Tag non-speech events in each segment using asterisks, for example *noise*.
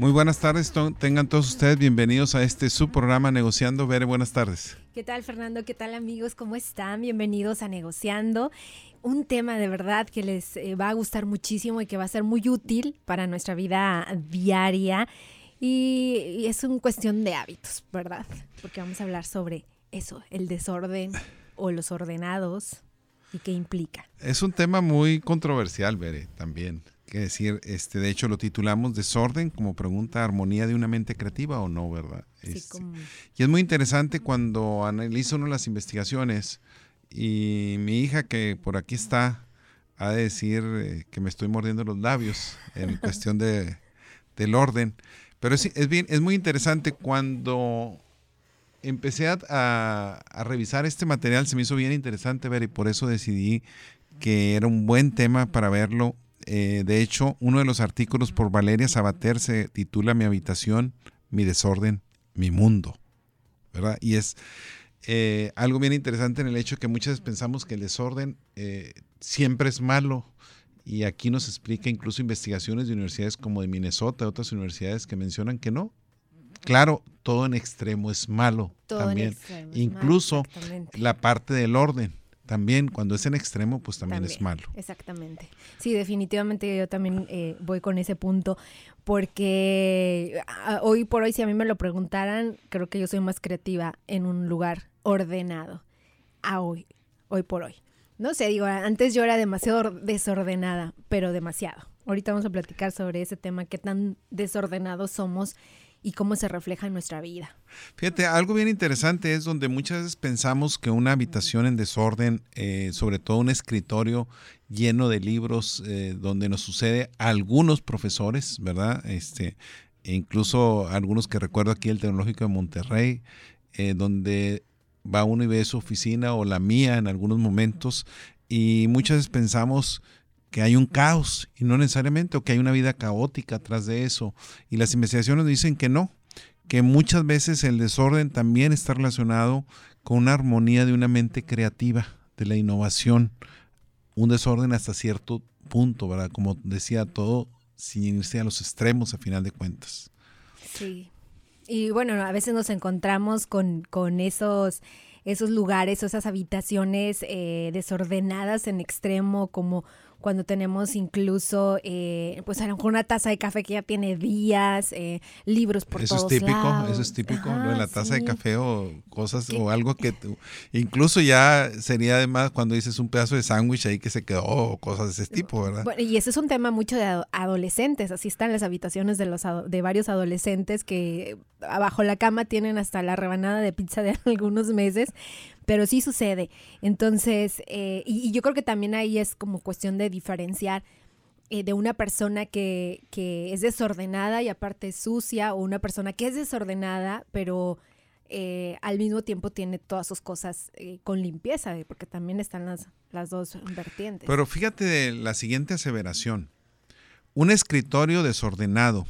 Muy buenas tardes, tengan todos ustedes bienvenidos a este su programa Negociando. Bere, buenas tardes. ¿Qué tal Fernando? ¿Qué tal amigos? ¿Cómo están? Bienvenidos a Negociando. Un tema de verdad que les eh, va a gustar muchísimo y que va a ser muy útil para nuestra vida diaria. Y, es una cuestión de hábitos, ¿verdad? Porque vamos a hablar sobre eso, el desorden o los ordenados y qué implica. Es un tema muy controversial, Bere, también que decir, este, de hecho lo titulamos Desorden como pregunta armonía de una mente creativa o no, ¿verdad? Este, y es muy interesante cuando analizo uno las investigaciones y mi hija que por aquí está ha de decir eh, que me estoy mordiendo los labios en *laughs* cuestión de, del orden. Pero es, es, bien, es muy interesante cuando empecé a, a, revisar este material, se me hizo bien interesante ver y por eso decidí que era un buen tema para verlo eh, de hecho, uno de los artículos por Valeria Sabater se titula Mi habitación, mi desorden, mi mundo. ¿Verdad? Y es eh, algo bien interesante en el hecho que muchas veces pensamos que el desorden eh, siempre es malo. Y aquí nos explica incluso investigaciones de universidades como de Minnesota, otras universidades que mencionan que no. Claro, todo en extremo es malo también. incluso la parte del orden también cuando es en extremo, pues también, es malo. Exactamente. Sí, definitivamente yo también eh, voy con ese punto, porque ah, hoy por hoy, si a mí me lo preguntaran, creo que yo soy más creativa en un lugar ordenado. A hoy, hoy por hoy. No sé, digo, antes yo era demasiado desordenada, pero demasiado. Ahorita vamos a platicar sobre ese tema, qué tan desordenados somos y cómo se refleja en nuestra vida. Fíjate, algo bien interesante es donde muchas veces pensamos que una habitación en desorden, eh, sobre todo un escritorio lleno de libros, eh, donde nos sucede algunos profesores, ¿verdad? Este, e incluso algunos que recuerdo aquí el Tecnológico de Monterrey, eh, donde va uno y ve su oficina o la mía en algunos momentos, y muchas veces pensamos que hay un caos y no necesariamente, o que hay una vida caótica atrás de eso. Y las investigaciones dicen que no, que muchas veces el desorden también está relacionado con una armonía de una mente creativa, de la innovación, un desorden hasta cierto punto, ¿verdad? Como decía todo, sin irse a los extremos a final de cuentas. Sí. Y bueno, a veces nos encontramos con, con esos esos lugares, esas habitaciones eh, desordenadas en extremo, como cuando tenemos incluso, eh, pues a lo mejor una taza de café que ya tiene días, eh, libros por eso todos es típico, Eso es típico, lo de la taza de café o cosas o algo que incluso ya sería además cuando dices un pedazo de sándwich ahí que se quedó o cosas de ese tipo, ¿verdad? Bueno, y ese es un tema mucho de adolescentes, así están las habitaciones de los de varios adolescentes que abajo la cama tienen hasta la rebanada de pizza de *laughs* algunos meses, pero sí sucede. Entonces, eh, y, yo creo que también ahí es como cuestión de diferenciar eh, de una persona que, que, es desordenada y aparte sucia, o una persona que es desordenada, pero eh, al mismo tiempo tiene todas sus cosas con limpieza, porque también están las, las dos vertientes. Pero fíjate la siguiente aseveración. Un escritorio desordenado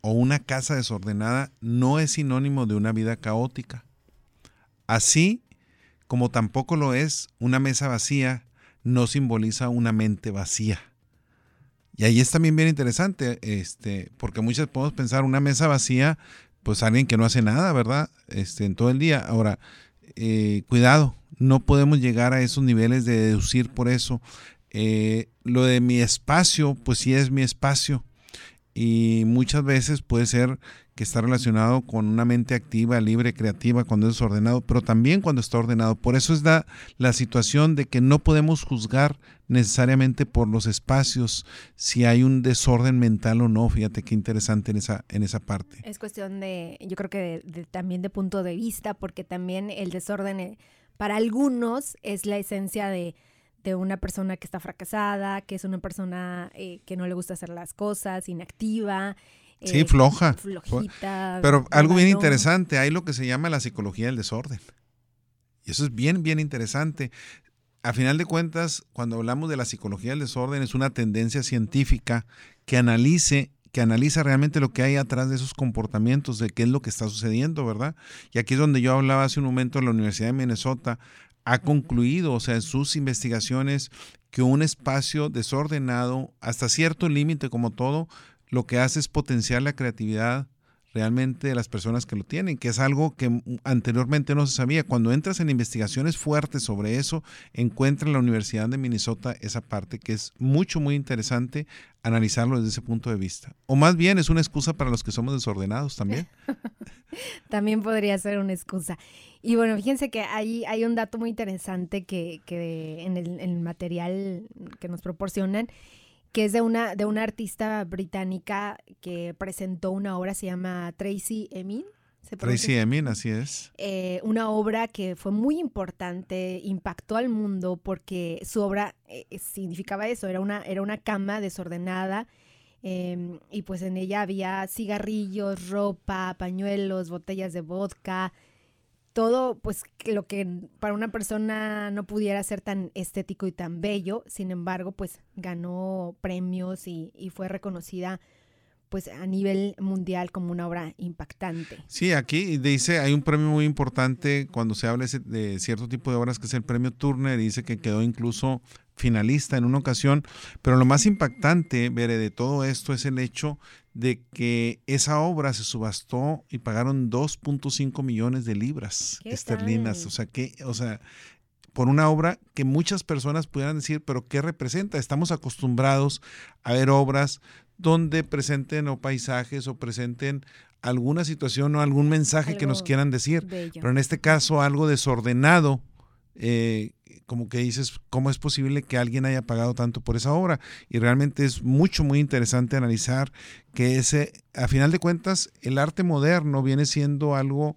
o una casa desordenada no es sinónimo de una vida caótica. Así como tampoco lo es una mesa vacía, no simboliza una mente vacía. Y ahí es también bien interesante, este, porque muchas podemos pensar una mesa vacía, pues alguien que no hace nada, ¿verdad? Este, en todo el día. Ahora, eh, cuidado, no podemos llegar a esos niveles de deducir por eso. Eh, lo de mi espacio, pues sí es mi espacio. Y muchas veces puede ser que está relacionado con una mente activa, libre, creativa cuando es desordenado, pero también cuando está ordenado. Por eso es la, la situación de que no podemos juzgar necesariamente por los espacios si hay un desorden mental o no. Fíjate qué interesante en esa, en esa parte. Es cuestión de, yo creo que también de punto de vista, porque también el desorden eh, para algunos es la esencia de, de una persona que está fracasada, que es una persona eh, que no le gusta hacer las cosas, inactiva, Sí, eh, floja. Flojita. Pero algo bien interesante, hay lo que se llama la psicología del desorden. Y eso es bien, bien interesante. A final de cuentas, cuando hablamos de la psicología del desorden, es una tendencia científica que analice que analiza realmente lo que hay atrás de esos comportamientos, de qué es lo que está sucediendo, ¿verdad? Y aquí es donde yo hablaba hace un momento, en la Universidad de Minnesota ha concluido, o sea, en sus investigaciones, que un espacio desordenado, hasta cierto límite como todo, lo que hace es potenciar la creatividad realmente de las personas que lo tienen, que es algo que anteriormente no se sabía. Cuando entras en investigaciones fuertes sobre eso, encuentra en la Universidad de Minnesota esa parte que es mucho, muy interesante analizarlo desde ese punto de vista. O más bien es una excusa para los que somos desordenados también. *laughs* también podría ser una excusa. Y bueno, fíjense que hay, hay un dato muy interesante que, que en, el, en el material que nos proporcionan que es de una, de una artista británica que presentó una obra, se llama Tracy Emin. Tracy Emin, así es. Eh, una obra que fue muy importante, impactó al mundo porque su obra eh, significaba eso, era una, era una cama desordenada em, y pues en ella había cigarrillos, ropa, pañuelos, botellas de vodka, todo, pues lo que para una persona no pudiera ser tan estético y tan bello, sin embargo, pues ganó premios y, y fue reconocida pues a nivel mundial como una obra impactante. Sí, aquí dice, hay un premio muy importante cuando se habla de cierto tipo de obras que es el premio Turner, dice que quedó incluso finalista en una ocasión, pero lo más impactante, Bere, de todo esto es el hecho de que esa obra se subastó y pagaron 2.5 millones de libras esterlinas, o sea, que, o sea, por una obra que muchas personas pudieran decir, pero ¿qué representa? Estamos acostumbrados a ver obras donde presenten o paisajes o presenten alguna situación o algún mensaje que nos quieran decir. Pero en este caso algo desordenado, eh, como que dices, ¿cómo es posible que alguien haya pagado tanto por esa obra? Y realmente es mucho, muy interesante analizar que ese, a final de cuentas, el arte moderno viene siendo algo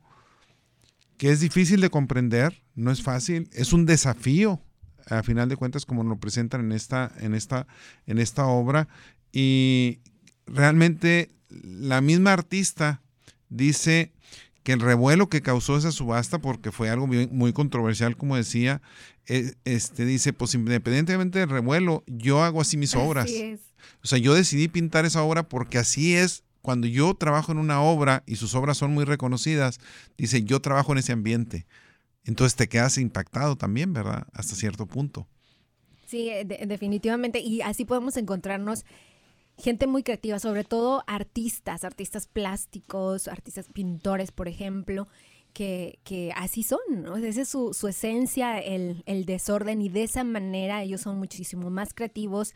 que es difícil de comprender, no es fácil, es un desafío a final de cuentas como lo presentan en esta, en esta, en esta obra y realmente la misma artista dice que el revuelo que causó esa subasta, porque fue algo muy, controversial, como decía, e, este, dice, pues independientemente del revuelo, yo hago así mis obras. O sea, yo decidí pintar esa obra porque así es. Cuando yo trabajo en una obra y sus obras son muy reconocidas, dice, yo trabajo en ese ambiente. Entonces te quedas impactado también, ¿verdad? Hasta cierto punto. Sí, definitivamente. Y así podemos encontrarnos gente muy creativa, sobre todo artistas, artistas plásticos, artistas pintores, por ejemplo, que, que así son, ¿no? Esa es su, su esencia, el, el, desorden, y de esa manera ellos son muchísimo más creativos,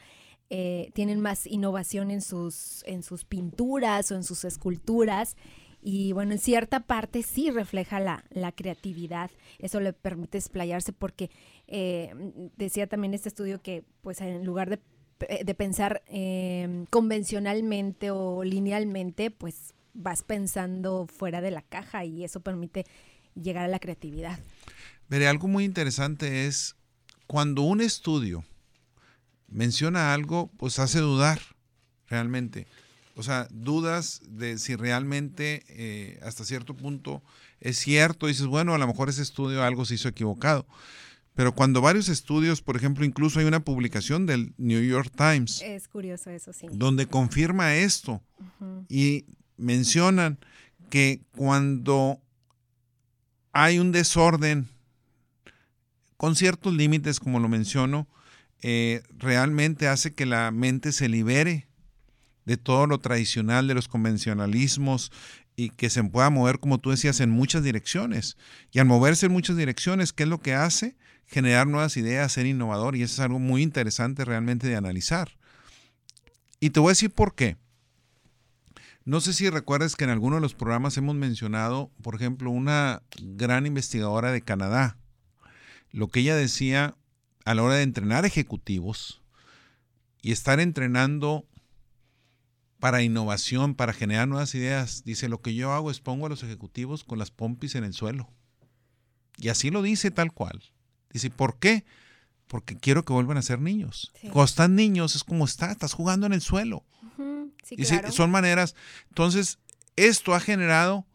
eh, tienen más innovación en sus, en sus pinturas o en sus esculturas. Y bueno, en cierta parte sí refleja la, la creatividad. Eso le permite explayarse porque eh, decía también este estudio que pues en lugar de de pensar em, convencionalmente o linealmente, pues vas pensando fuera de la caja y eso permite llegar a la creatividad. Veré, algo muy interesante es cuando un estudio menciona algo, pues hace dudar realmente. O sea, dudas de si realmente eh, hasta cierto punto es cierto. Dices, bueno, a lo mejor ese estudio algo se hizo equivocado. Pero cuando varios estudios, por ejemplo, incluso hay una publicación del New York Times. Es curioso eso, sí. Donde confirma esto y mencionan que cuando hay un desorden con ciertos límites, como lo menciono, eh, realmente hace que la mente se libere de todo lo tradicional, de los convencionalismos y que se pueda mover, como tú decías, en muchas direcciones. Y al moverse en muchas direcciones, ¿qué es lo que hace? Generar nuevas ideas, ser innovador y eso es algo muy interesante realmente de analizar. Y te voy a decir por qué. No sé si recuerdas que en alguno de los programas hemos mencionado, por ejemplo, una gran investigadora de Canadá. Lo que ella decía a la hora de entrenar ejecutivos y estar entrenando para innovación, para generar nuevas ideas, dice, lo que yo hago es pongo a los ejecutivos con las pompis en el suelo. Y así lo dice tal cual. Dice, ¿por qué? Porque quiero que vuelvan a ser niños. Cuando están niños es como está, estás jugando en el suelo. son maneras. Entonces, esto ha generado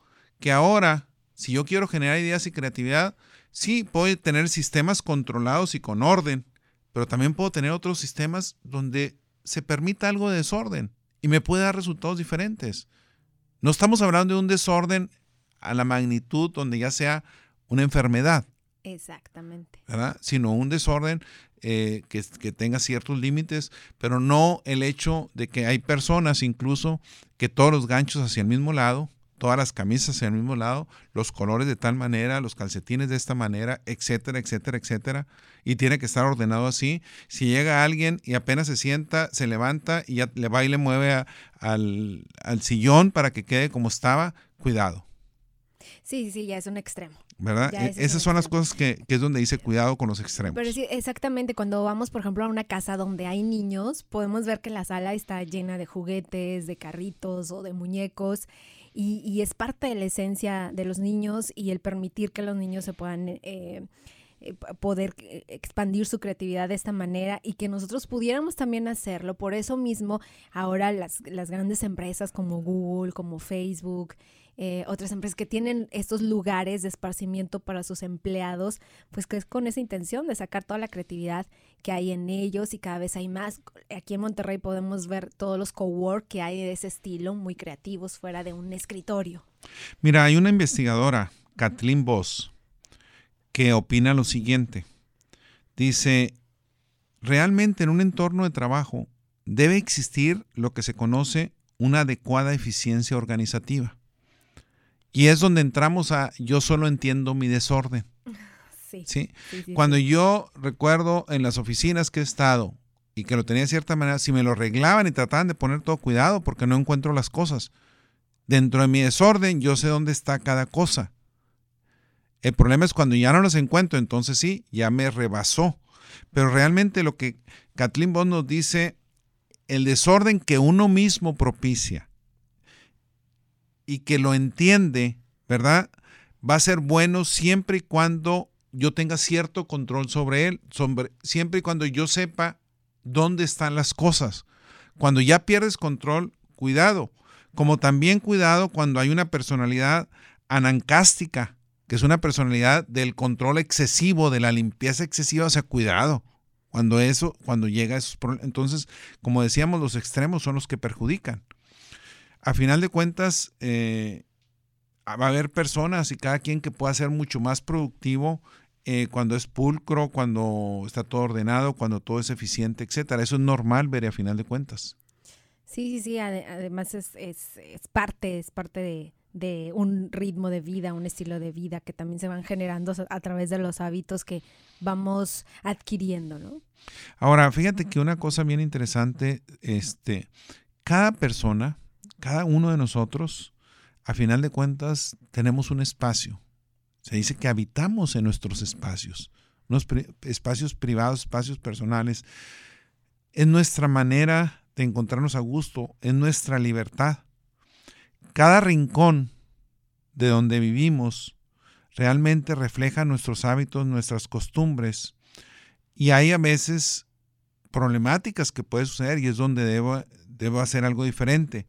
que ahora, si yo quiero generar ideas y creatividad, sí, puedo tener sistemas controlados y con orden, pero también puedo tener otros sistemas donde se permita algo de desorden y me puede dar resultados diferentes. No estamos hablando de un desorden a la magnitud donde ya sea una enfermedad. Exactamente. ¿Verdad? Sino un desorden eh, que, que, tenga ciertos límites, pero no el hecho de que hay personas incluso que todos los ganchos hacia el mismo lado, todas las camisas hacia el mismo lado, los colores de tal manera, los calcetines de esta manera, etcétera, etcétera, etcétera, y tiene que estar ordenado así. Si llega alguien y apenas se sienta, se levanta y ya le va y le mueve al, al sillón para que quede como estaba, cuidado. Sí, sí, ya es un extremo. ¿Verdad? E, esas son las cosas que, es donde dice cuidado con los extremos. Pero sí, exactamente, cuando vamos, por ejemplo, a una casa donde hay niños, podemos ver que la sala está llena de juguetes, de carritos o de muñecos. Y, es parte de la esencia de los niños y el permitir que los niños se puedan eh, eh, poder eh, expandir su creatividad de esta manera y que nosotros pudiéramos también hacerlo. Por eso mismo ahora las, las grandes empresas como Google, como Facebook, eh, otras empresas que tienen estos lugares de esparcimiento para sus empleados, pues que es con esa intención de sacar toda la creatividad que hay en ellos y cada vez hay más. Aquí en Monterrey podemos ver todos los cowork que hay de ese estilo, muy creativos, fuera de un escritorio. Mira, hay una investigadora, Kathleen Voss, que opina lo siguiente. Dice, realmente en un entorno de trabajo debe existir lo que se conoce una adecuada eficiencia organizativa. Y es donde entramos a yo solo entiendo mi desorden. *laughs* Sí. Cuando yo recuerdo en las oficinas que he estado y que lo tenía de cierta manera, si me lo arreglaban y trataban de poner todo cuidado porque no encuentro las cosas. Dentro de mi desorden yo sé dónde está cada cosa. El problema es cuando ya no las encuentro, entonces sí, ya me rebasó. Pero realmente lo que Kathleen Bond nos dice, el desorden que uno mismo propicia y que lo entiende, ¿verdad? Va a ser bueno siempre y cuando yo tenga cierto control sobre él, siempre y cuando yo sepa dónde están las cosas. Cuando ya pierdes control, cuidado. Como también cuidado cuando hay una personalidad anancástica, es una personalidad del control excesivo, de la limpieza excesiva, o sea, cuidado. Cuando eso, cuando llega a esos problemas. Entonces, como decíamos, los extremos son los que perjudican a final de cuentas, eh, va a haber personas y cada quien que pueda ser mucho más productivo eh, cuando es pulcro, cuando está todo ordenado, cuando todo es eficiente, etcétera. Eso es normal, ver a final de cuentas. Sí, sí, sí. Además es, parte, es parte de, un ritmo de vida, un estilo de vida que también se van generando a través de los hábitos que vamos adquiriendo, ¿no? Ahora, fíjate que una cosa bien interesante, este, cada persona cada uno de nosotros, a final de cuentas, tenemos un espacio. Se dice que habitamos en nuestros espacios, unos espacios privados, espacios personales. Es nuestra manera de encontrarnos a gusto, es nuestra libertad. Cada rincón de donde vivimos realmente refleja nuestros hábitos, nuestras costumbres. Y hay a veces problemáticas que puede suceder y es donde debo, debo hacer algo diferente.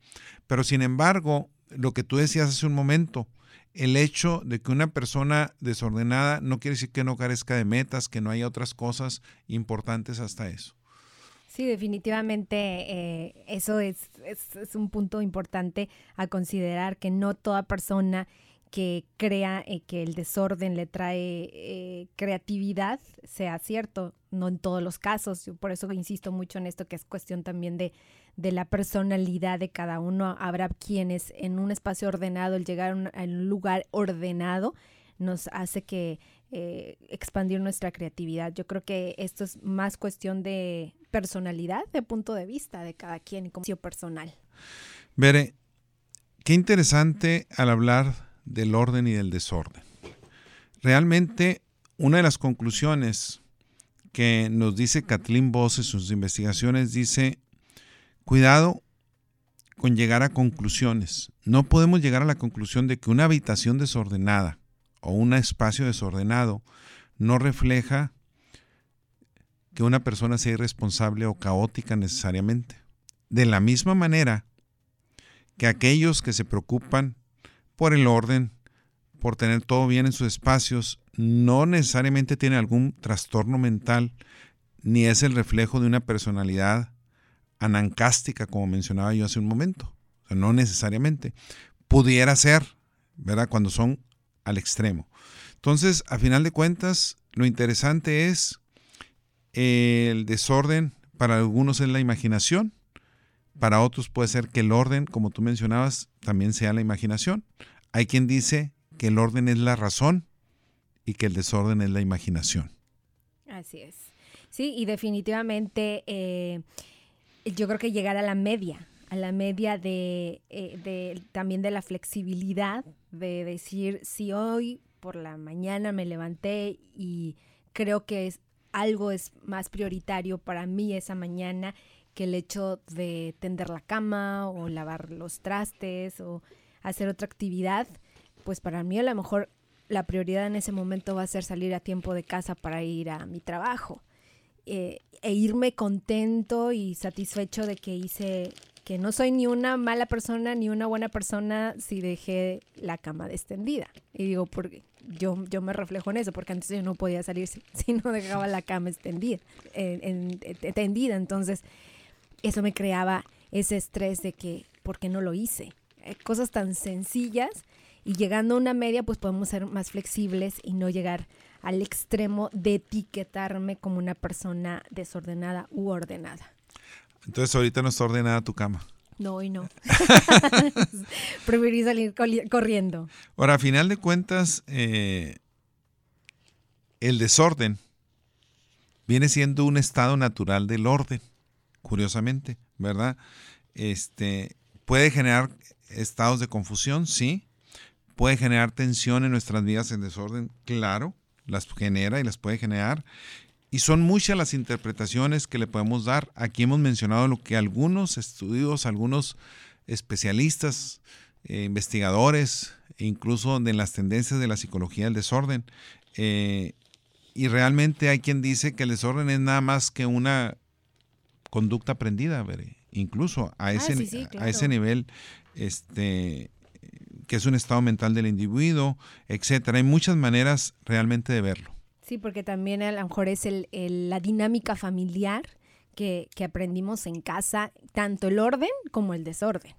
Pero sin embargo, lo que tú decías hace un momento, el hecho de que una persona desordenada no quiere decir que no carezca de metas, que no haya otras cosas importantes hasta eso. Sí, definitivamente eh, eso es, es, un punto importante a considerar, que no toda persona que crea eh, que el desorden le trae eh, creatividad sea cierto, no en todos los casos. Yo por eso insisto mucho en esto, que es cuestión también de, de la personalidad de cada uno. Habrá quienes en un espacio ordenado, el llegar a un, lugar ordenado, nos hace que eh, expandir nuestra creatividad. Yo creo que esto es más cuestión de personalidad, de punto de vista de cada quien y como personal. Veré, qué interesante al hablar del orden y del desorden. Realmente, una de las conclusiones que nos dice Kathleen Voss en sus investigaciones dice Cuidado con llegar a conclusiones. No podemos llegar a la conclusión de que una habitación desordenada o un espacio desordenado no refleja que una persona sea irresponsable o caótica necesariamente. De la misma manera que aquellos que se preocupan por el orden, por tener todo bien en sus espacios, no necesariamente tienen algún trastorno mental, ni es el reflejo de una personalidad anancástica, como mencionaba yo hace un momento. no necesariamente. Pudiera ser, ¿verdad? Cuando son al extremo. Entonces, a final de cuentas, lo interesante es El desorden para algunos es la imaginación, para otros puede ser que el orden, como tú mencionabas, también sea la imaginación. Hay quien dice que el orden es la razón y que el desorden es la imaginación. Así es. Sí, y definitivamente eh, yo creo que llegar a la media, a la media de, eh, de, también de la flexibilidad, de decir, si hoy por la mañana me levanté y creo que es, algo es más prioritario para mí esa mañana que el hecho de tender la cama o lavar los trastes o hacer otra actividad, pues para mí a lo mejor la prioridad en ese momento va a ser salir a tiempo de casa para ir a mi trabajo eh, e irme contento y satisfecho de que hice, que no soy ni una mala persona ni una buena persona si dejé la cama extendida. Y digo, porque yo, yo me reflejo en eso, porque antes yo no podía salir si, *laughs* no dejaba la cama extendida, en, tendida. Entonces, eso me creaba ese estrés de que, ¿por qué no lo hice? Eh, cosas tan sencillas y llegando a una media, pues podemos ser más flexibles y no llegar al extremo de etiquetarme como una persona desordenada u ordenada. Entonces ahorita no está ordenada tu cama. No, y no. *laughs* Preferí salir corriendo. Ahora, a final de cuentas, eh, el desorden viene siendo un estado natural del orden, curiosamente, ¿verdad? Este, puede generar estados de confusión, sí, puede generar tensión en nuestras vidas en desorden, claro, las genera y las puede generar. Y son muchas las interpretaciones que le podemos dar. Aquí hemos mencionado lo que algunos estudios, algunos especialistas, eh, investigadores, incluso de las tendencias de la psicología del desorden. Eh, y realmente hay quien dice que el desorden es nada más que una conducta aprendida, incluso a ah, ese, a ese nivel este, que es un estado mental del individuo, etcétera. Hay muchas maneras realmente de verlo. Sí, porque también a lo mejor es el, la dinámica familiar que, aprendimos en casa, tanto el orden como el desorden,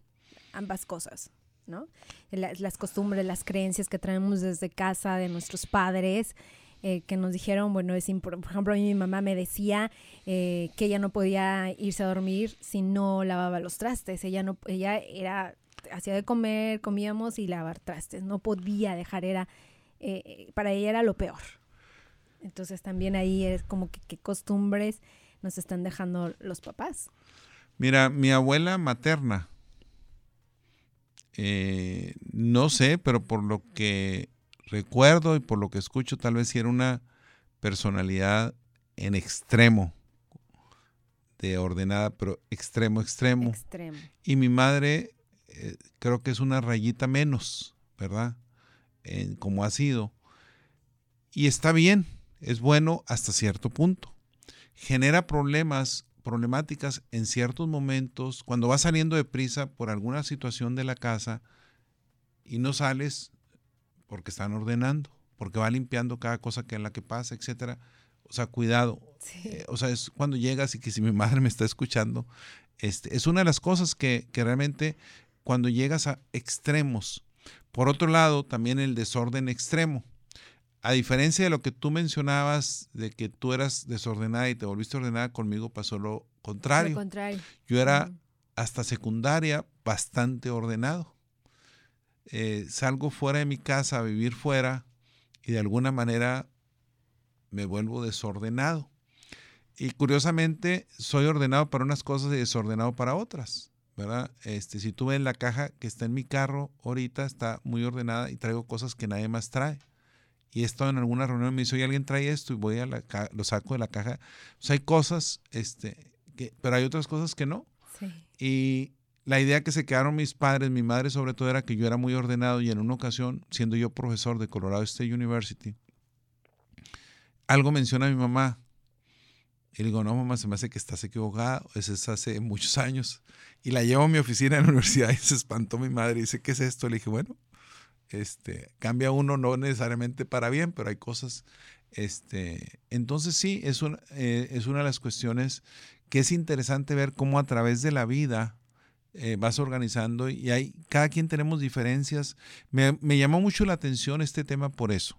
ambas cosas. ¿no? Las, costumbres, las creencias que traemos desde casa de nuestros padres, eh, que nos dijeron, bueno, es por ejemplo, a mí mi mamá me decía eh, que ella no podía irse a dormir si no lavaba los trastes, ella no, ella era hacía de comer, comíamos y lavar trastes. No podía dejar, era, eh, para ella era lo peor. Entonces también ahí es como que qué costumbres nos están dejando los papás. Mira, mi abuela materna, eh, no sé, pero por lo que recuerdo y por lo que escucho, tal vez sí era una personalidad en extremo, de ordenada, pero extremo, extremo. extremo. Y mi madre eh, creo que es una rayita menos, ¿verdad? como ha sido. Y está bien, es bueno hasta cierto punto. Genera problemas, problemáticas en ciertos momentos, cuando vas saliendo de prisa por alguna situación de la casa y no sales porque están ordenando, porque va limpiando cada cosa que en la que pasa, etcétera. O sea, cuidado. Eh, o sea, es cuando llegas y que si mi madre me está escuchando, este, es una de las cosas que, que realmente cuando llegas a extremos. Por otro lado, también el desorden extremo. A diferencia de lo que tú mencionabas, de que tú eras desordenada y te volviste ordenada, conmigo pasó lo contrario. Yo era hasta secundaria bastante ordenado. Eh, salgo fuera de mi casa a vivir fuera y de alguna manera me vuelvo desordenado. Y curiosamente soy ordenado para unas cosas y desordenado para otras. ¿verdad? Este, si tú ves la caja que está en mi carro ahorita, está muy ordenada y traigo cosas que nadie más trae. Y he estado en alguna reunión y me dice, oye, alguien trae esto y voy a la lo saco de la caja. O sea, hay cosas, este, que, pero hay otras cosas que no. Y la idea que se quedaron mis padres, mi madre sobre todo, era que yo era muy ordenado y en una ocasión, siendo yo profesor de Colorado State University, algo menciona a mi mamá. Y le digo, no, mamá, se me hace que estás equivocada. Eso es hace muchos años. Y la llevo a mi oficina en la *laughs* universidad y se espantó mi madre y dice, ¿qué es esto? Le dije, bueno, este, cambia uno no necesariamente para bien, pero hay cosas. Este, entonces sí, es una, eh, es una de las cuestiones que es interesante ver cómo a través de la vida eh, vas organizando y hay, cada quien tenemos diferencias. Me, me llamó mucho la atención este tema por eso,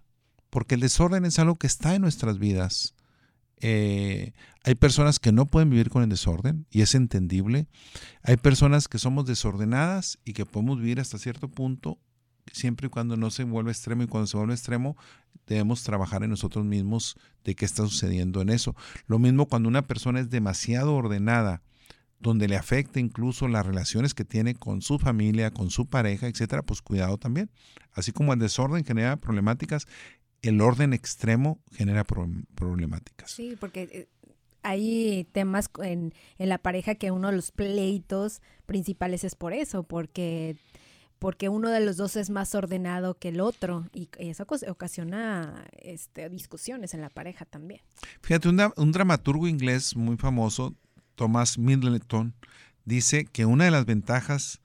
porque el desorden es algo que está en nuestras vidas Eh, hay personas que no pueden vivir con el desorden y es entendible. Hay personas que somos desordenadas y que podemos vivir hasta cierto punto siempre y cuando no se vuelve extremo y cuando se vuelve extremo debemos trabajar en nosotros mismos de qué está sucediendo en eso. Lo mismo cuando una persona es demasiado ordenada, donde le afecta incluso las relaciones que tiene con su familia, con su pareja, etcétera, pues cuidado también. Así como el desorden genera problemáticas, el orden extremo genera problemáticas. Sí, porque eh, hay temas en, en la pareja que uno de los pleitos principales es por eso, porque porque uno de los dos es más ordenado que el otro y eso ocasiona este, discusiones en la pareja también. Fíjate, un dramaturgo inglés muy famoso, Thomas Middleton, dice que una de las ventajas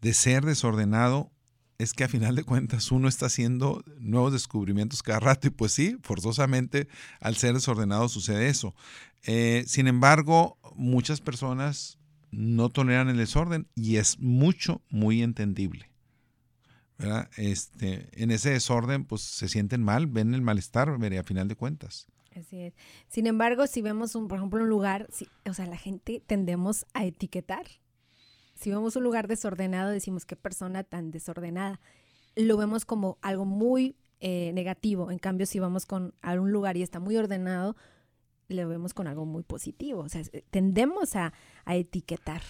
de ser desordenado es que a final de cuentas uno está haciendo nuevos descubrimientos cada rato y pues sí, forzosamente al ser desordenado sucede eso. Eh, sin embargo, muchas personas no toleran el desorden y es mucho, muy entendible. Este, en ese desorden, pues se sienten mal, ven el malestar, a final de cuentas. Así es. Sin embargo, si vemos, un, por ejemplo, un lugar, o sea, la gente tendemos a etiquetar. Si vemos un lugar desordenado, decimos qué persona tan desordenada. Lo vemos como algo muy eh, negativo. En cambio, si vamos con a un lugar y está muy ordenado, lo vemos con algo muy positivo. O sea, tendemos a, a etiquetar.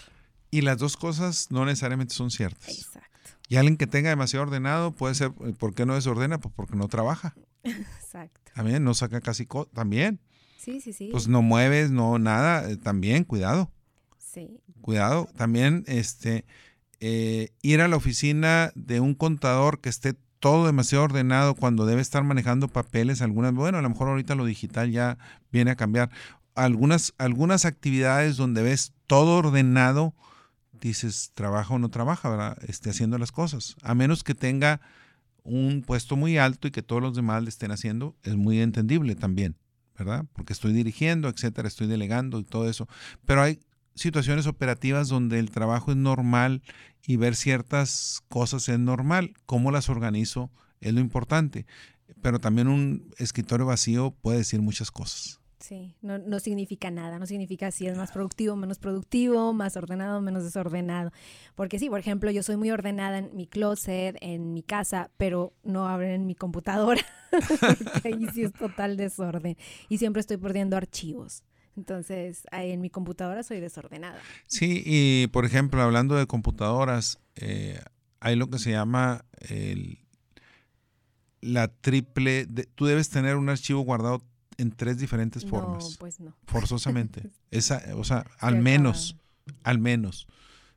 Y las dos cosas no necesariamente son ciertas. Exacto. Y alguien que tenga demasiado ordenado puede ser, eh, ¿por qué no desordena? Pues porque no trabaja. Exacto. También no saca casi, también. Sí, sí, sí. Pues no mueves, no nada, eh, también, cuidado. Sí. Cuidado, también este, eh, ir a la oficina de un contador que esté todo demasiado ordenado cuando debe estar manejando papeles, algunas, bueno, a lo mejor ahorita lo digital ya viene a cambiar. Algunas, algunas actividades donde ves todo ordenado, dices, trabaja o no trabaja, ¿verdad? Esté haciendo las cosas. A menos que tenga un puesto muy alto y que todos los demás le estén haciendo, es muy entendible también, ¿verdad? Porque estoy dirigiendo, etcétera, estoy delegando y todo eso. Pero hay situaciones operativas donde el trabajo es normal y ver ciertas cosas es normal. ¿Cómo las organizo? Es lo importante. Pero también un escritorio vacío puede decir muchas cosas. Sí, no, no significa nada, no significa si es más productivo, menos productivo, más ordenado, menos desordenado. Porque sí, por ejemplo, yo soy muy ordenada en mi closet, en mi casa, pero no abren en mi computadora. *laughs* ahí sí es total desorden. Y siempre estoy perdiendo archivos. Entonces, ahí en mi computadora soy desordenada. Sí, y por ejemplo, hablando de computadoras, eh, hay lo que se llama el, la triple, tú debes tener un archivo guardado en tres diferentes formas. No, pues no. Forzosamente. *laughs* Esa, o sea, al menos, al menos.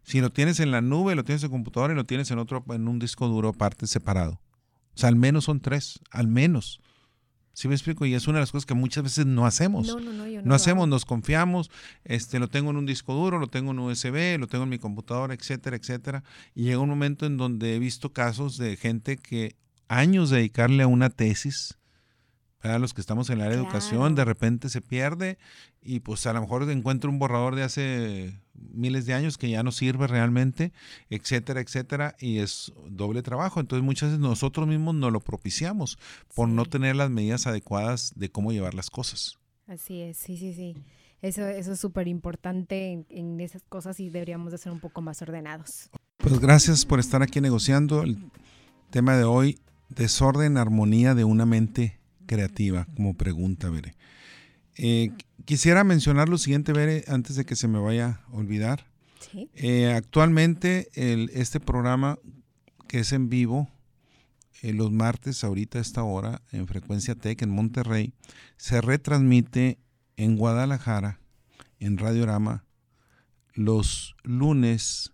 Si lo tienes en la nube, lo tienes en computadora y lo tienes en otro, en un disco duro aparte separado. O sea, al menos son tres, al menos. ¿Sí me explico? Y es una de las cosas que muchas veces no hacemos. No, no, no, yo no, no hacemos, nos confiamos, este, lo tengo en un disco duro, lo tengo en USB, lo tengo en mi computadora, etcétera, etcétera. Y llega un momento en donde he visto casos de gente que años dedicarle a una tesis, los que estamos en la área de educación, de repente se pierde y pues a lo mejor encuentra un borrador de hace miles de años que ya no sirve realmente, etcétera, etcétera, y es doble trabajo. Entonces muchas veces nosotros mismos no lo propiciamos por no tener las medidas adecuadas de cómo llevar las cosas. Así es, sí, sí, sí. Eso, eso es súper importante en, en, esas cosas y deberíamos de ser un poco más ordenados. Pues gracias por estar aquí negociando. El tema de hoy, desorden, armonía de una mente creativa como pregunta, Bere. Eh, quisiera mencionar lo siguiente, Bere, antes de que se me vaya a olvidar. Eh, actualmente el, este programa que es en vivo, eh, los martes, ahorita a esta hora, en Frecuencia Tech, en Monterrey, se retransmite en Guadalajara, en Radiorama, los lunes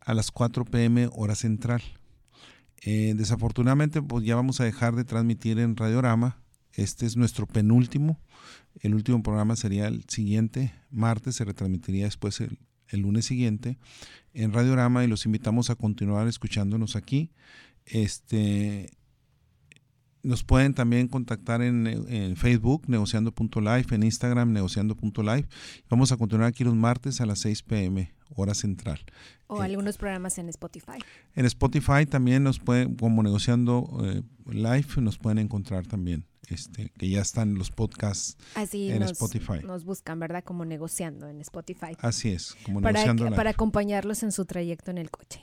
a las 4 pm hora central. desafortunadamente, pues ya vamos a dejar de transmitir en Radiorama este es nuestro penúltimo. El último programa sería el siguiente martes, se retransmitiría después el, lunes siguiente en Radiorama y los invitamos a continuar escuchándonos aquí. Este, nos pueden también contactar en, en Facebook, negociando.live, en Instagram, negociando.live. Vamos a continuar aquí los martes a las 6 pm, hora central. O algunos programas en Spotify. En Spotify también nos pueden, como negociando live, nos pueden encontrar también. Este, que ya están los podcasts en Spotify. Nos buscan, ¿verdad? Como negociando en Spotify. Así es, como para, negociando. Para acompañarlos en su trayecto en el coche.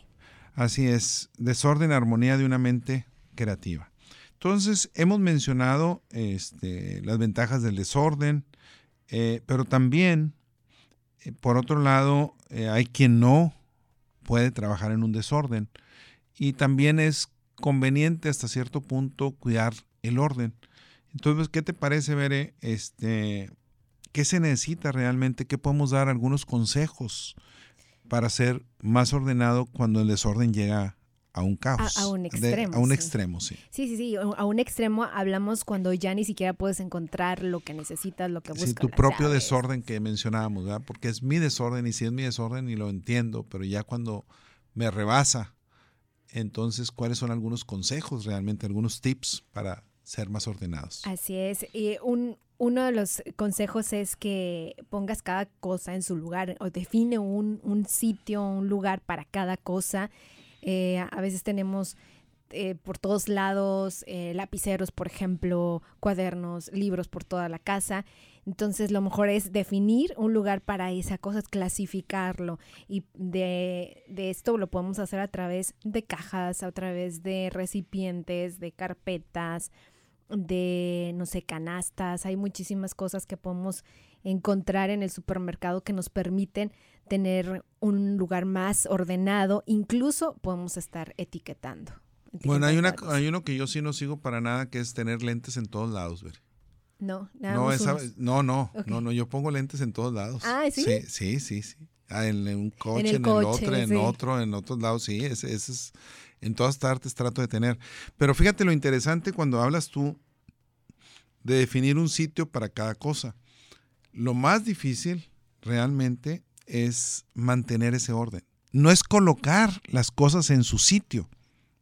Así es, desorden, armonía de una mente creativa. Entonces, hemos mencionado este, las ventajas del desorden, eh, pero también, eh, por otro lado, eh, hay quien no puede trabajar en un desorden. Y también es conveniente hasta cierto punto cuidar el orden. Entonces, ¿qué te parece, Bere? Este, ¿Qué se necesita realmente? ¿Qué podemos dar algunos consejos para ser más ordenado cuando el desorden llega a un caos. A, un extremo. a un extremo, sí. Sí, sí, sí. A un extremo hablamos cuando ya ni siquiera puedes encontrar lo que necesitas, lo que buscas. Sí, tu propio desorden que mencionábamos, ¿verdad? Porque es mi desorden y si es mi desorden y lo entiendo, pero ya cuando me rebasa, entonces, ¿cuáles son algunos consejos realmente, algunos tips para ser más ordenados? Así es. Y un, uno de los consejos es que pongas cada cosa en su lugar o define un, un sitio, un lugar para cada cosa. Eh, a veces tenemos eh, por todos lados eh, lapiceros, por ejemplo, cuadernos, libros por toda la casa. Entonces lo mejor es definir un lugar para esa cosa, clasificarlo. Y de, de, esto lo podemos hacer a través de cajas, a través de recipientes, de carpetas, de, no sé, canastas, hay muchísimas cosas que podemos encontrar en el supermercado que nos permiten tener un lugar más ordenado, incluso podemos estar etiquetando. Bueno, hay, una, hay uno que yo sí no sigo para nada, que es tener lentes en todos lados, ver. No, nada no, no, no, no, no, yo pongo lentes en todos lados. Ah, ¿sí? Sí, sí, sí. Ah, en, un coche, en, el, otro, en otro, en otros lados, sí, ese, ese es en todas partes trato de tener. Pero fíjate lo interesante cuando hablas tú de definir un sitio para cada cosa. Lo más difícil realmente es mantener ese orden. No es colocar las cosas en su sitio.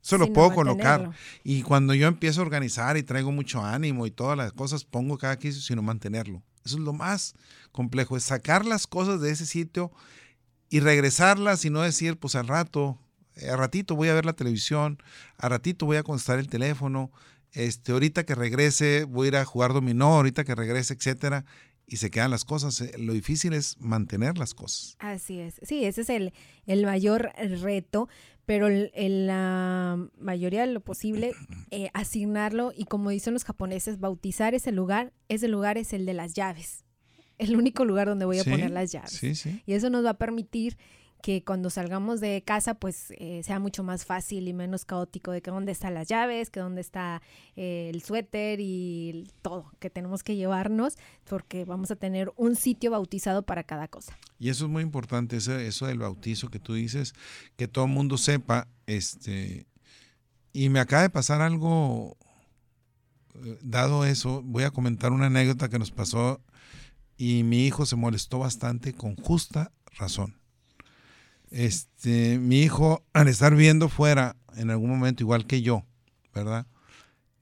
Eso lo puedo colocar. Y cuando yo empiezo a organizar y traigo mucho ánimo y todas las cosas, pongo cada sitio, sino mantenerlo. Eso es lo más complejo, es sacar las cosas de ese sitio y regresarlas y no decir, pues al rato, a ratito voy a ver la televisión, a ratito voy a contestar el teléfono, este, ahorita que regrese voy a ir a jugar dominó, ahorita que regrese, etcétera, y se quedan las cosas. Eh, lo difícil es mantener las cosas. Así es. Sí, ese es el, el mayor reto, pero en la mayoría de lo posible, *clears throat* eh, asignarlo y como dicen los japoneses, bautizar ese lugar, ese lugar es el de las llaves. El único lugar donde voy a poner las llaves. Sí, sí. Y eso nos va a permitir que cuando salgamos de casa pues eh, sea mucho más fácil y menos caótico de que dónde están las llaves, que dónde está eh, el suéter y todo que tenemos que llevarnos porque vamos a tener un sitio bautizado para cada cosa. Y eso es muy importante, eso, eso del bautizo que tú dices, que todo el mundo sepa, este, y me acaba de pasar algo, eh, dado eso, voy a comentar una anécdota que nos pasó y mi hijo se molestó bastante con justa razón. Este, mi hijo, al estar viendo fuera en algún momento, igual que yo, ¿verdad?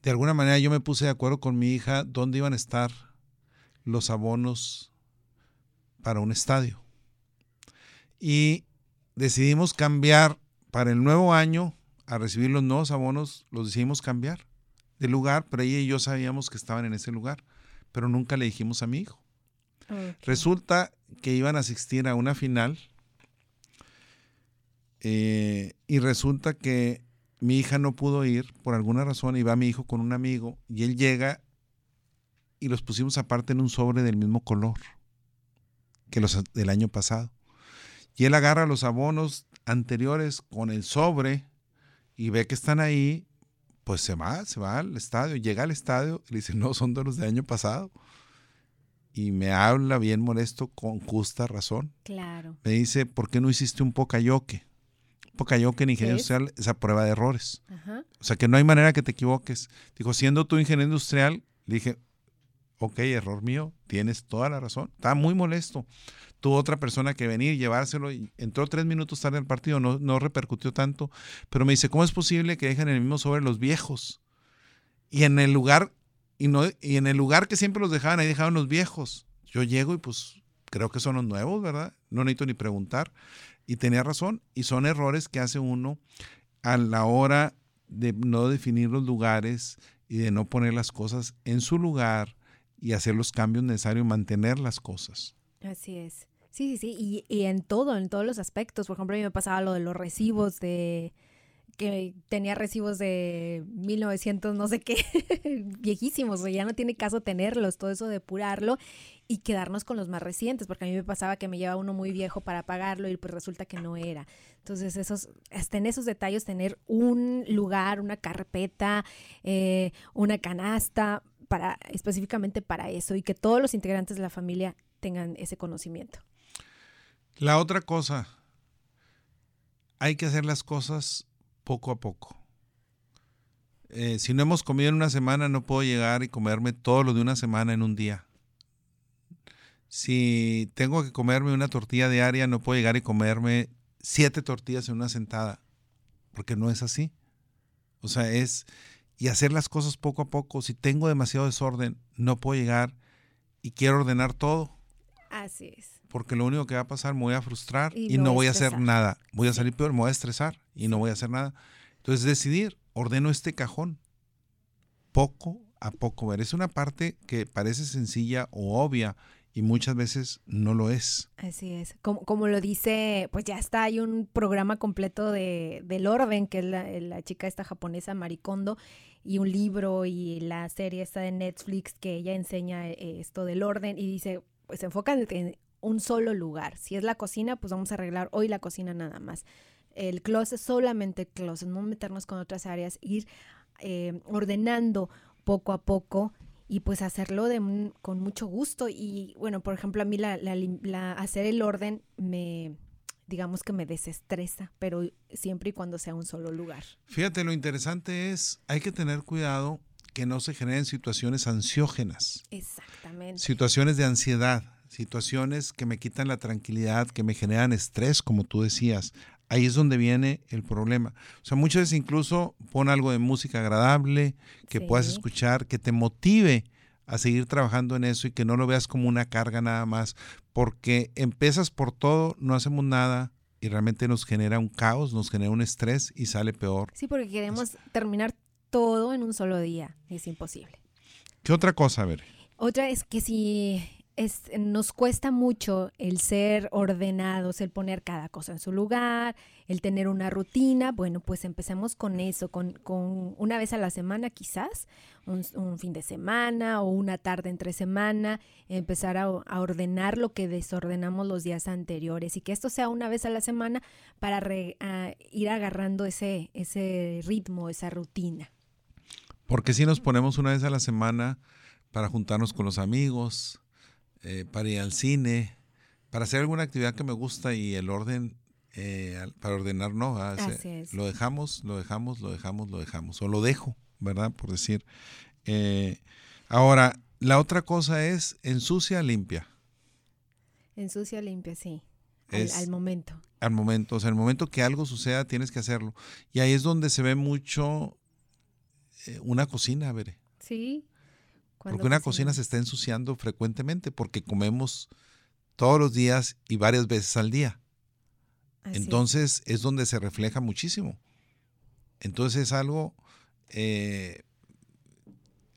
De alguna manera yo me puse de acuerdo con mi hija dónde iban a estar los abonos para un estadio. Y decidimos cambiar para el nuevo año, a recibir los nuevos abonos, los decidimos cambiar de lugar, pero ella y yo sabíamos que estaban en ese lugar, pero nunca le dijimos a mi hijo. Resulta que iban a asistir a una final eh, y resulta que mi hija no pudo ir por alguna razón y va mi hijo con un amigo y él llega y los pusimos aparte en un sobre del mismo color que los del año pasado. Y él agarra los abonos anteriores con el sobre y ve que están ahí, pues se va, se va al estadio, llega al estadio y le dice, no, son de los del año pasado. Y me habla bien molesto con justa razón. Claro. Me dice, ¿por qué no hiciste un pocayoque? Yo que en ingeniería industrial es a prueba de errores. O sea que no hay manera que te equivoques. Dijo, siendo tú ingeniero industrial, le dije, ok, error mío, tienes toda la razón. Estaba muy molesto. Tuvo otra persona que venir, llevárselo, y entró tres minutos tarde al partido, no, no repercutió tanto, pero me dice, ¿cómo es posible que dejen el mismo sobre los viejos? Y en el lugar, y, no, y en el lugar que siempre los dejaban, ahí dejaban los viejos. Yo llego y pues creo que son los nuevos, ¿verdad? No necesito ni preguntar. Y tenía razón, y son errores que hace uno a la hora de no definir los lugares y de no poner las cosas en su lugar y hacer los cambios necesarios, mantener las cosas. Así es. Sí, sí, sí, y, y en todo, en todos los aspectos. Por ejemplo, a mí me pasaba lo de los recibos de, que tenía recibos de 1900 no sé qué, *laughs* viejísimos, o ya no tiene caso tenerlos, todo eso depurarlo y quedarnos con los más recientes, porque a mí me pasaba que me llevaba uno muy viejo para pagarlo y pues resulta que no era. Entonces, esos, hasta en esos detalles, tener un lugar, una carpeta, eh, una canasta, para, específicamente para eso y que todos los integrantes de la familia tengan ese conocimiento. La otra cosa, hay que hacer las cosas poco a poco. Eh, si no hemos comido en una semana, no puedo llegar y comerme todo lo de una semana en un día. Si tengo que comerme una tortilla diaria, no puedo llegar y comerme siete tortillas en una sentada, porque no es así. O sea, es y hacer las cosas poco a poco. Si tengo demasiado desorden, no puedo llegar y quiero ordenar todo. Así es. Porque lo único que va a pasar, me voy a frustrar y, no, voy a hacer nada. Voy a salir peor, me voy a estresar y no voy a hacer nada. Entonces, decidir, ordeno este cajón poco a poco. Ver, es una parte que parece sencilla o obvia y muchas veces no lo es. Así es. Como, como lo dice, pues ya está, hay un programa completo de, del orden, que es la, la, chica esta japonesa, Maricondo, y un libro y la serie esta de Netflix que ella enseña eh, esto del orden y dice, pues se enfoca en un solo lugar. Si es la cocina, pues vamos a arreglar hoy la cocina nada más. El closet, solamente el closet, no meternos con otras áreas, ir eh, ordenando poco a poco y pues hacerlo de con mucho gusto. Y bueno, por ejemplo, a mí la, la, hacer el orden me, digamos que me desestresa, pero siempre y cuando sea un solo lugar. Fíjate, lo interesante es, hay que tener cuidado que no se generen situaciones ansiógenas. Exactamente. Situaciones de ansiedad situaciones que me quitan la tranquilidad, que me generan estrés, como tú decías. Ahí es donde viene el problema. O sea, muchas veces incluso pon algo de música agradable, que puedas escuchar, que te motive a seguir trabajando en eso y que no lo veas como una carga nada más, porque empiezas por todo, no hacemos nada y realmente nos genera un caos, nos genera un estrés y sale peor. Sí, porque queremos terminar todo en un solo día, es imposible. ¿Qué otra cosa, a ver? Otra es que si nos cuesta mucho el ser ordenados, el poner cada cosa en su lugar, el tener una rutina. Bueno, pues empecemos con eso, con, con una vez a la semana quizás, un, fin de semana o una tarde entre semana, empezar a, ordenar lo que desordenamos los días anteriores y que esto sea una vez a la semana para ir agarrando ese, ese ritmo, esa rutina. Porque si nos ponemos una vez a la semana para juntarnos con los amigos, eh, para ir al cine, para hacer alguna actividad que me gusta y el orden, eh, para ordenar no. Lo dejamos, lo dejamos, lo dejamos, lo dejamos. O lo dejo, ¿verdad? Por decir. Eh, ahora, la otra cosa es ensucia, limpia. Ensucia, limpia, sí. Al, momento. Al momento. O sea, el momento que algo suceda, tienes que hacerlo. Y ahí es donde se ve mucho una cocina, veré. Sí. Porque una cocina se está ensuciando frecuentemente porque comemos todos los días y varias veces al día. Entonces es donde se refleja muchísimo. Entonces es algo, eh,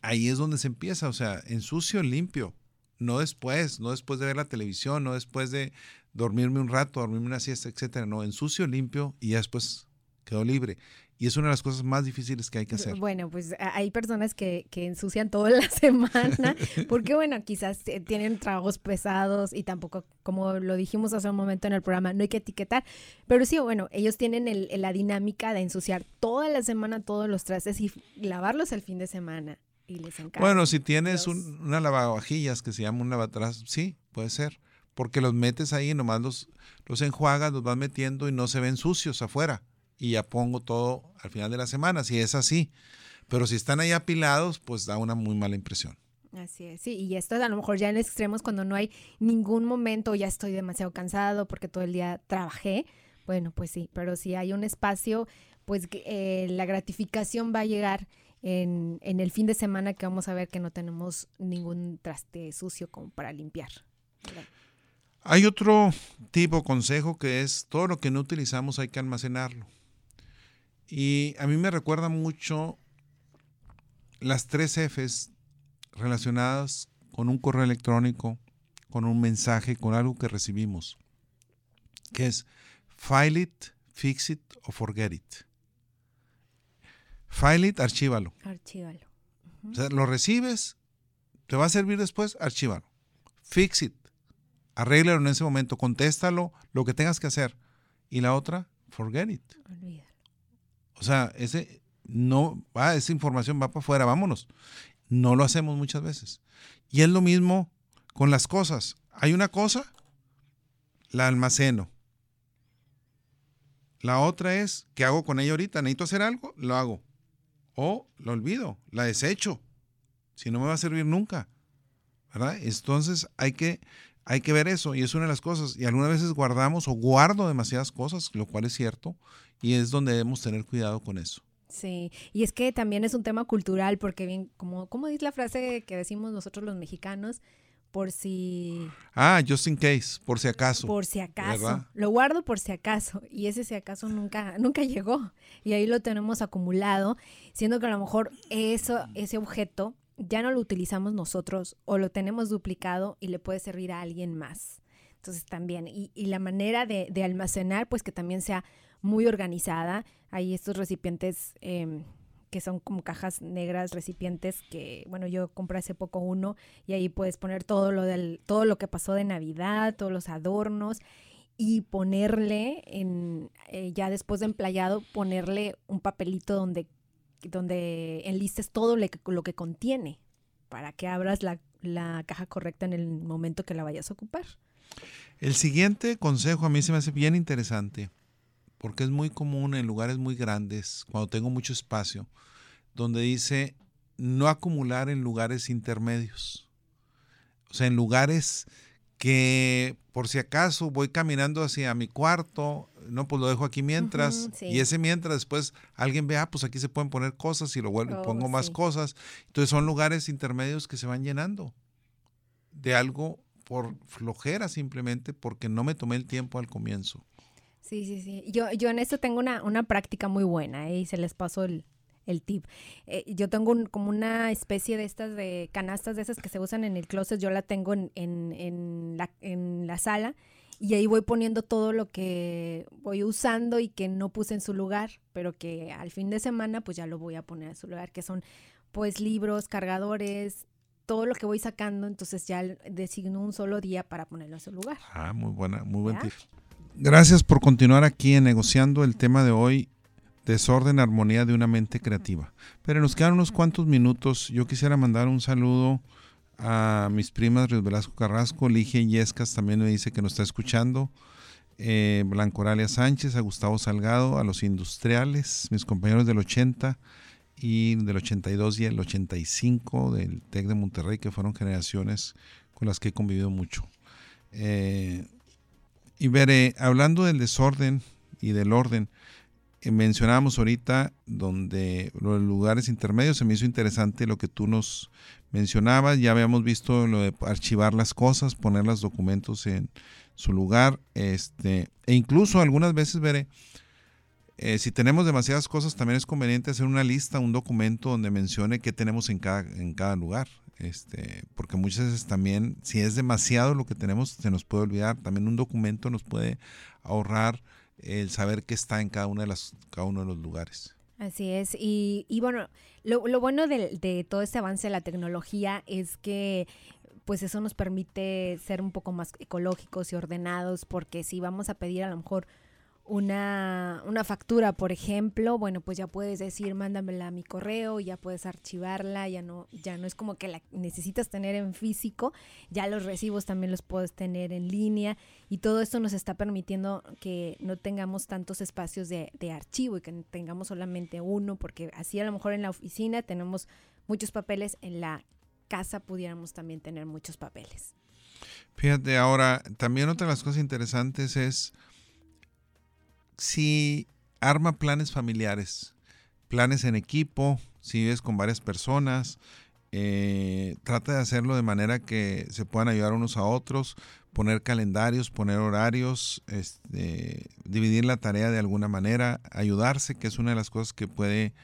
ahí es donde se empieza, o sea, ensucio, limpio. No después, no después de ver la televisión, no después de dormirme un rato, dormirme una siesta, etcétera. No, ensucio, limpio y ya después quedó libre. Y es una de las cosas más difíciles que hay que hacer. Bueno, pues hay personas que, que ensucian toda la *laughs* semana, *laughs* porque bueno, quizás tienen trabajos pesados y tampoco, como lo dijimos hace un momento en el programa, no hay que etiquetar. Pero sí, bueno, ellos tienen el, la dinámica de ensuciar toda la semana todos los trastes y lavarlos el fin de semana. Y les encanta. Bueno, si tienes una lavavajillas que se llama un lavatrás, sí, puede ser. Porque los metes ahí, nomás los, los enjuagas, los vas metiendo y no se ven sucios afuera y ya pongo todo al final de la semana, si es así. Pero si están ahí apilados, pues da una muy mala impresión. Así es, sí, y esto es a lo mejor ya en extremos cuando no hay ningún momento, ya estoy demasiado cansado porque todo el día trabajé, bueno, pues sí, pero si hay un espacio, pues eh, la gratificación va a llegar en, en, el fin de semana que vamos a ver que no tenemos ningún traste sucio como para limpiar. Hay otro tipo consejo que es todo lo que no utilizamos hay que almacenarlo. Y a mí me recuerda mucho las tres Fs relacionadas con un correo electrónico, con un mensaje, con algo que recibimos, que es file it, fix it o forget it. File it, archívalo. Archívalo. O sea, lo recibes, te va a servir después, archívalo. Fix it, arréglalo en ese momento, contéstalo, lo que tengas que hacer. Y la otra, forget it. Olvídalo. O sea, ese no va, esa información va para afuera, vámonos. No lo hacemos muchas veces. Y es lo mismo con las cosas. Hay una cosa, la almaceno. La otra es, ¿qué hago con ella ahorita? ¿Necesito hacer algo? Lo hago. O lo olvido, la desecho. Si no me va a servir nunca. ¿Verdad? Entonces hay que, hay que ver eso y es una de las cosas. Y algunas veces guardamos o guardo demasiadas cosas, lo cual es cierto, y es donde debemos tener cuidado con eso. Sí, y es que también es un tema cultural, porque bien, como, como dice la frase que decimos nosotros los mexicanos, por si... Ah, just in case, por si acaso. Por si acaso. Lo guardo por si acaso. Y ese si acaso nunca, nunca llegó. Y ahí lo tenemos acumulado, siendo que a lo mejor eso, ese objeto ya no lo utilizamos nosotros o lo tenemos duplicado y le puede servir a alguien más. Entonces también, y, la manera de, de, almacenar, pues que también sea muy organizada. Hay estos recipientes em, que son como cajas negras, recipientes que, bueno, yo compré hace poco uno y ahí puedes poner todo lo, del, todo lo que pasó de Navidad, todos los adornos y ponerle, en, eh, ya después de emplayado, ponerle un papelito donde, donde enlistes todo lo que, contiene para que abras la, la caja correcta en el momento que la vayas a ocupar. El siguiente consejo a mí se me hace bien interesante porque es muy común en lugares muy grandes, cuando tengo mucho espacio, donde dice no acumular en lugares intermedios. O sea, en lugares que por si acaso voy caminando hacia mi cuarto, no, pues lo dejo aquí mientras, y ese mientras después alguien ve, ah, pues aquí se pueden poner cosas y lo vuelvo, oh, pongo más cosas. Entonces son lugares intermedios que se van llenando de algo por flojera simplemente porque no me tomé el tiempo al comienzo. Sí, sí, sí. Yo, yo en esto tengo una, una práctica muy buena ¿eh? y se les paso el, el tip. Eh, yo tengo como una especie de estas de canastas de esas que se usan en el closet, yo la tengo en, en, en, la, en la sala y ahí voy poniendo todo lo que voy usando y que no puse en su lugar, pero que al fin de semana pues ya lo voy a poner en su lugar, que son pues libros, cargadores, todo lo que voy sacando, entonces ya designo un solo día para ponerlo en su lugar. Ah, muy buena, muy buen tip. Gracias por continuar aquí en negociando el tema de hoy, desorden, armonía de una mente creativa. Pero nos quedan unos cuantos minutos. Yo quisiera mandar un saludo a mis primas Ríos Velasco Carrasco, Ligia Yescas también me dice que nos está escuchando. Eh, Blanco Oralia Sánchez, a Gustavo Salgado, a los industriales, mis compañeros del 80 y del 82 y el 85 del TEC de Monterrey, que fueron generaciones con las que he convivido mucho. Eh, y veré, hablando del desorden y del orden, mencionábamos ahorita donde los lugares intermedios, se me hizo interesante lo que tú nos mencionabas, ya habíamos visto lo de archivar las cosas, poner los documentos en su lugar, este, e incluso algunas veces veré, eh, si tenemos demasiadas cosas, también es conveniente hacer una lista, un documento donde mencione qué tenemos en cada, en cada lugar. Este, porque muchas veces también, si es demasiado lo que tenemos, se nos puede olvidar. También un documento nos puede ahorrar el saber qué está en cada, una de las, cada uno de los lugares. Así es. Y, y bueno, lo, lo bueno de, de, todo este avance de la tecnología es que pues eso nos permite ser un poco más ecológicos y ordenados, porque si vamos a pedir a lo mejor una, una, factura, por ejemplo, bueno, pues ya puedes decir, mándamela a mi correo, ya puedes archivarla, ya no, ya no es como que la necesitas tener en físico, ya los recibos también los puedes tener en línea y todo esto nos está permitiendo que no tengamos tantos espacios de, de archivo y que tengamos solamente uno, porque así a lo mejor en la oficina tenemos muchos papeles, en la casa pudiéramos también tener muchos papeles. Fíjate, ahora, también otra de las cosas interesantes es si arma planes familiares, planes en equipo, si vives con varias personas, eh, trata de hacerlo de manera que se puedan ayudar unos a otros, poner calendarios, poner horarios, este, dividir la tarea de alguna manera, ayudarse, que es una de las cosas que puede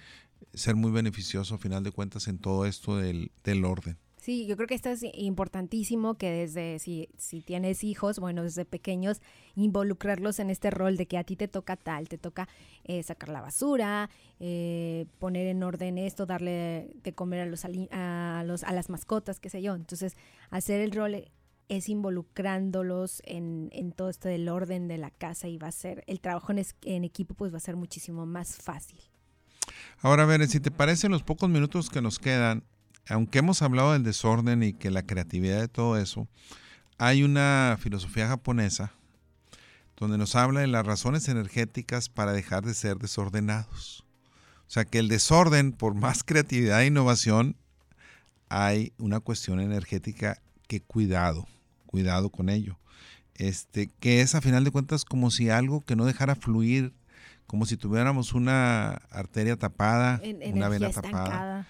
ser muy beneficioso a final de cuentas en todo esto del, del orden. Sí, yo creo que esto es importantísimo que desde, si, si tienes hijos, bueno, desde pequeños, involucrarlos en este rol de que a ti te toca tal, te toca eh, sacar la basura, eh, poner en orden esto, darle de comer a los, a los a las mascotas, qué sé yo. Entonces, hacer el rol es involucrándolos en, en, todo esto del orden de la casa y va a ser, el trabajo en, en equipo pues va a ser muchísimo más fácil. Ahora, a ver, si te parece, los pocos minutos que nos quedan, aunque hemos hablado del desorden y que la creatividad de todo eso, hay una filosofía japonesa donde nos habla de las razones energéticas para dejar de ser desordenados. O sea que el desorden, por más creatividad e innovación, hay una cuestión energética que cuidado, cuidado con ello. Este, que es a final de cuentas como si algo que no dejara fluir, como si tuviéramos una arteria tapada, una vena tapada.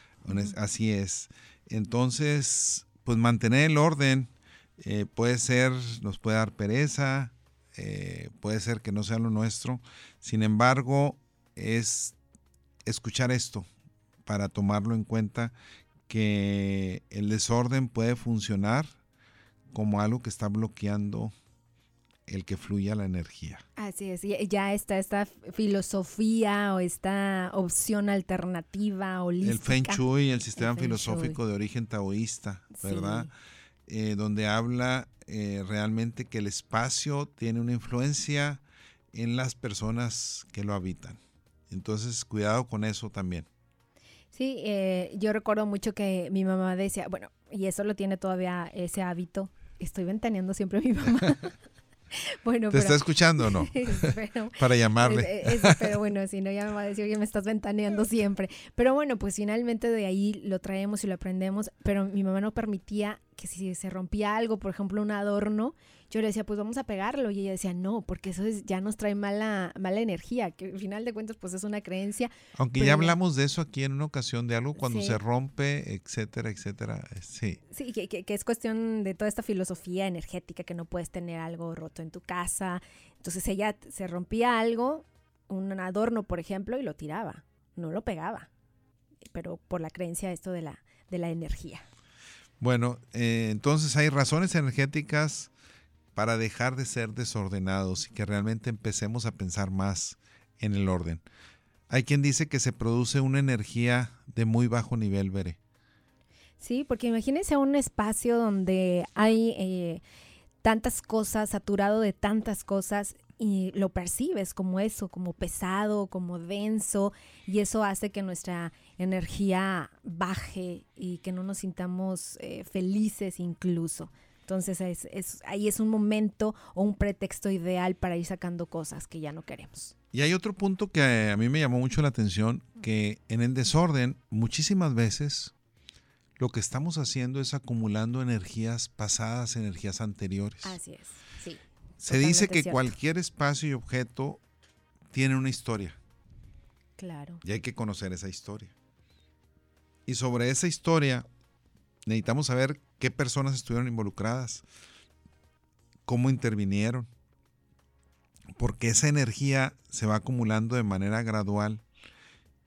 Así es. Entonces, pues mantener el orden eh, puede ser, nos puede dar pereza, eh, puede ser que no sea lo nuestro. Sin embargo, es escuchar esto para tomarlo en cuenta que el desorden puede funcionar como algo que está bloqueando el que fluya la energía. Así es, ya está esta filosofía o esta opción alternativa holística. El Feng Shui, el sistema filosófico de origen taoísta, ¿verdad? Eh, donde habla eh, realmente que el espacio tiene una influencia en las personas que lo habitan. Entonces, cuidado con eso también. Sí, eh, yo recuerdo mucho que mi mamá decía, bueno, y eso lo tiene todavía ese hábito, estoy ventaneando siempre a mi mamá. *laughs* *laughs* Bueno, ¿Te está escuchando o no? *laughs* Para llamarle. pero bueno, si no, ya me va a decir que me estás ventaneando siempre. Pero bueno, pues finalmente de ahí lo traemos y lo aprendemos. Pero mi mamá no permitía que si se rompía algo, por ejemplo, un adorno, yo le decía, pues vamos a pegarlo. Y ella decía, no, porque eso ya nos trae mala, mala energía, que al final de cuentas, pues es una creencia. Aunque ya hablamos de eso aquí en una ocasión, de algo cuando se rompe, etcétera, etcétera. Eh, sí. Sí, que, que, es cuestión de toda esta filosofía energética, que no puedes tener algo roto en tu casa. Entonces ella se rompía algo, un adorno, por ejemplo, y lo tiraba, no lo pegaba. Pero por la creencia esto de la, de la energía. Bueno, eh, entonces hay razones energéticas para dejar de ser desordenados y que realmente empecemos a pensar más en el orden. Hay quien dice que se produce una energía de muy bajo nivel, Veré. Sí, porque imagínense un espacio donde hay eh, tantas cosas, saturado de tantas cosas, y lo percibes como eso, como pesado, como denso, y eso hace que nuestra energía baje y que no nos sintamos eh, felices incluso. Entonces es, ahí es un momento o un pretexto ideal para ir sacando cosas que ya no queremos. Y hay otro punto que a mí me llamó mucho la atención, que en el desorden muchísimas veces lo que estamos haciendo es acumulando energías pasadas, energías anteriores. Así es, sí. Se dice que cualquier espacio y objeto tiene una historia. Claro. Y hay que conocer esa historia. Y sobre esa historia necesitamos saber qué personas estuvieron involucradas, cómo intervinieron, porque esa energía se va acumulando de manera gradual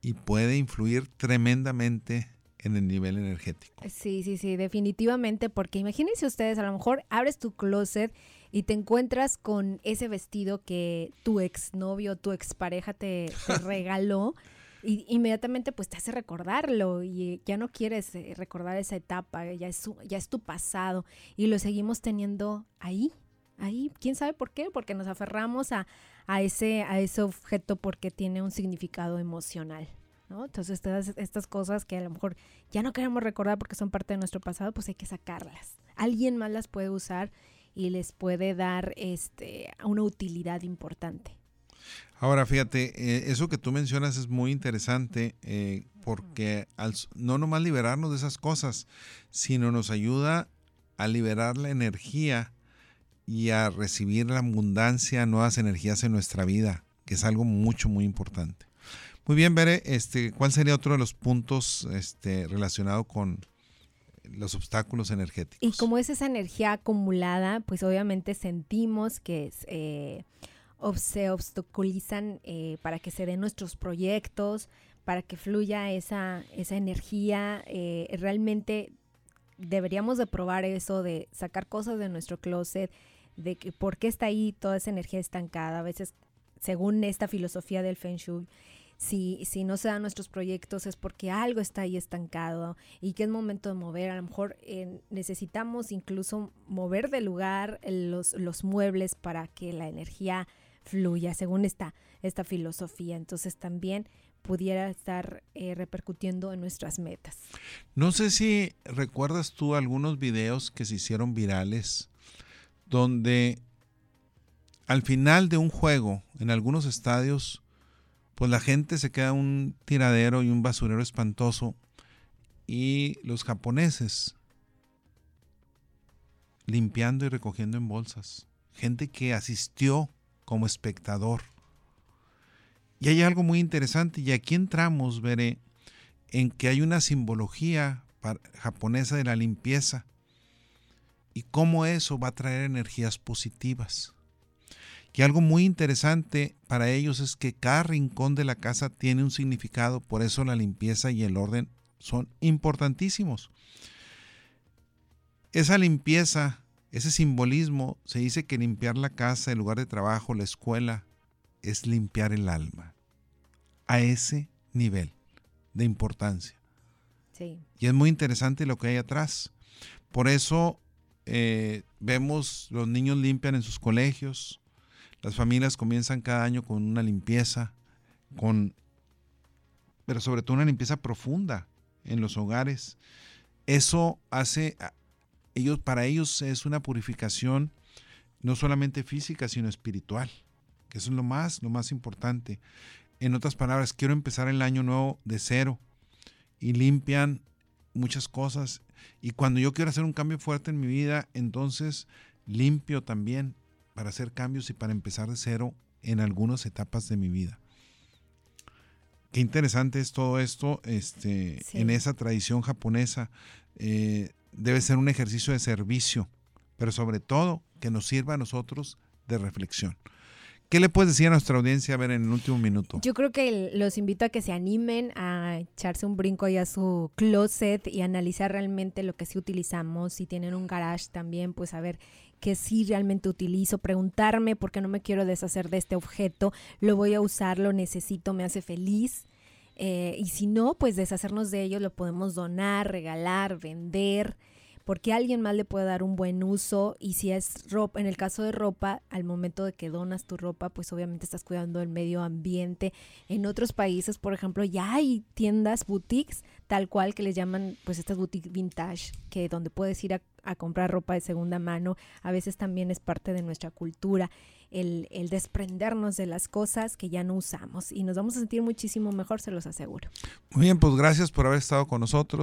y puede influir tremendamente en el nivel energético. Sí, sí, sí, definitivamente, porque imagínense ustedes, a lo mejor abres tu closet y te encuentras con ese vestido que tu exnovio, tu expareja te, *laughs* te regaló y inmediatamente pues te hace recordarlo y ya no quieres eh, recordar esa etapa, ya es, ya es tu pasado y lo seguimos teniendo ahí, ahí, quién sabe por qué, porque nos aferramos a, a, ese, a ese objeto porque tiene un significado emocional. Entonces todas estas cosas que a lo mejor ya no queremos recordar porque son parte de nuestro pasado, pues hay que sacarlas. Alguien más las puede usar y les puede dar este, una utilidad importante. Ahora, fíjate, eh, eso que tú mencionas es muy interesante eh, porque al, no nomás liberarnos de esas cosas, sino nos ayuda a liberar la energía y a recibir la abundancia, nuevas energías en nuestra vida, que es algo mucho, muy importante. Muy bien, Bere, este, ¿cuál sería otro de los puntos este, relacionado con los obstáculos energéticos. Y como es esa energía acumulada, pues obviamente sentimos que eh, se obstaculizan eh, para que se den nuestros proyectos, para que fluya esa, esa energía. Eh, realmente deberíamos de probar eso, de sacar cosas de nuestro closet, de que por qué está ahí toda esa energía estancada. A veces, según esta filosofía del Feng Shui, si, si no se dan nuestros proyectos es porque algo está ahí estancado y que es momento de mover. A lo mejor eh, necesitamos incluso mover de lugar los, los muebles para que la energía fluya, según esta, esta filosofía. Entonces también pudiera estar eh, repercutiendo en nuestras metas. No sé si recuerdas tú algunos videos que se hicieron virales donde al final de un juego en algunos estadios pues la gente se queda un tiradero y un basurero espantoso y los japoneses limpiando y recogiendo en bolsas. Gente que asistió como espectador. Y hay algo muy interesante y aquí entramos, veré, en que hay una simbología japonesa de la limpieza y cómo eso va a traer energías positivas. Y algo muy interesante para ellos es que cada rincón de la casa tiene un significado, por eso la limpieza y el orden son importantísimos. Esa limpieza, ese simbolismo, se dice que limpiar la casa, el lugar de trabajo, la escuela, es limpiar el alma. A ese nivel de importancia. Y es muy interesante lo que hay atrás. Por eso eh, vemos los niños limpian en sus colegios, las familias comienzan cada año con una limpieza, con, pero sobre todo una limpieza profunda en los hogares. Eso hace, ellos, para ellos es una purificación no solamente física, sino espiritual, que eso es lo más, lo más importante. En otras palabras, quiero empezar el año nuevo de cero y limpian muchas cosas. Y cuando yo quiero hacer un cambio fuerte en mi vida, entonces limpio también para hacer cambios y para empezar de cero en algunas etapas de mi vida. Qué interesante es todo esto este, en esa tradición japonesa. Eh, debe ser un ejercicio de servicio, pero sobre todo que nos sirva a nosotros de reflexión. ¿Qué le puedes decir a nuestra audiencia a ver en el último minuto? Yo creo que los invito a que se animen a echarse un brinco ahí a su closet y analizar realmente lo que sí utilizamos. Si tienen un garage también, pues a ver qué sí realmente utilizo, preguntarme por qué no me quiero deshacer de este objeto, lo voy a usar, lo necesito, me hace feliz. Eh, y si no, pues deshacernos de ello lo podemos donar, regalar, vender porque alguien más le puede dar un buen uso y si es ropa, en el caso de ropa, al momento de que donas tu ropa, pues obviamente estás cuidando del medio ambiente. En otros países, por ejemplo, ya hay tiendas, boutiques, tal cual que les llaman pues estas boutiques vintage, que donde puedes ir a, a comprar ropa de segunda mano, a veces también es parte de nuestra cultura. El, el, desprendernos de las cosas que ya no usamos y nos vamos a sentir muchísimo mejor, se los aseguro. Muy bien, pues gracias por haber estado con nosotros.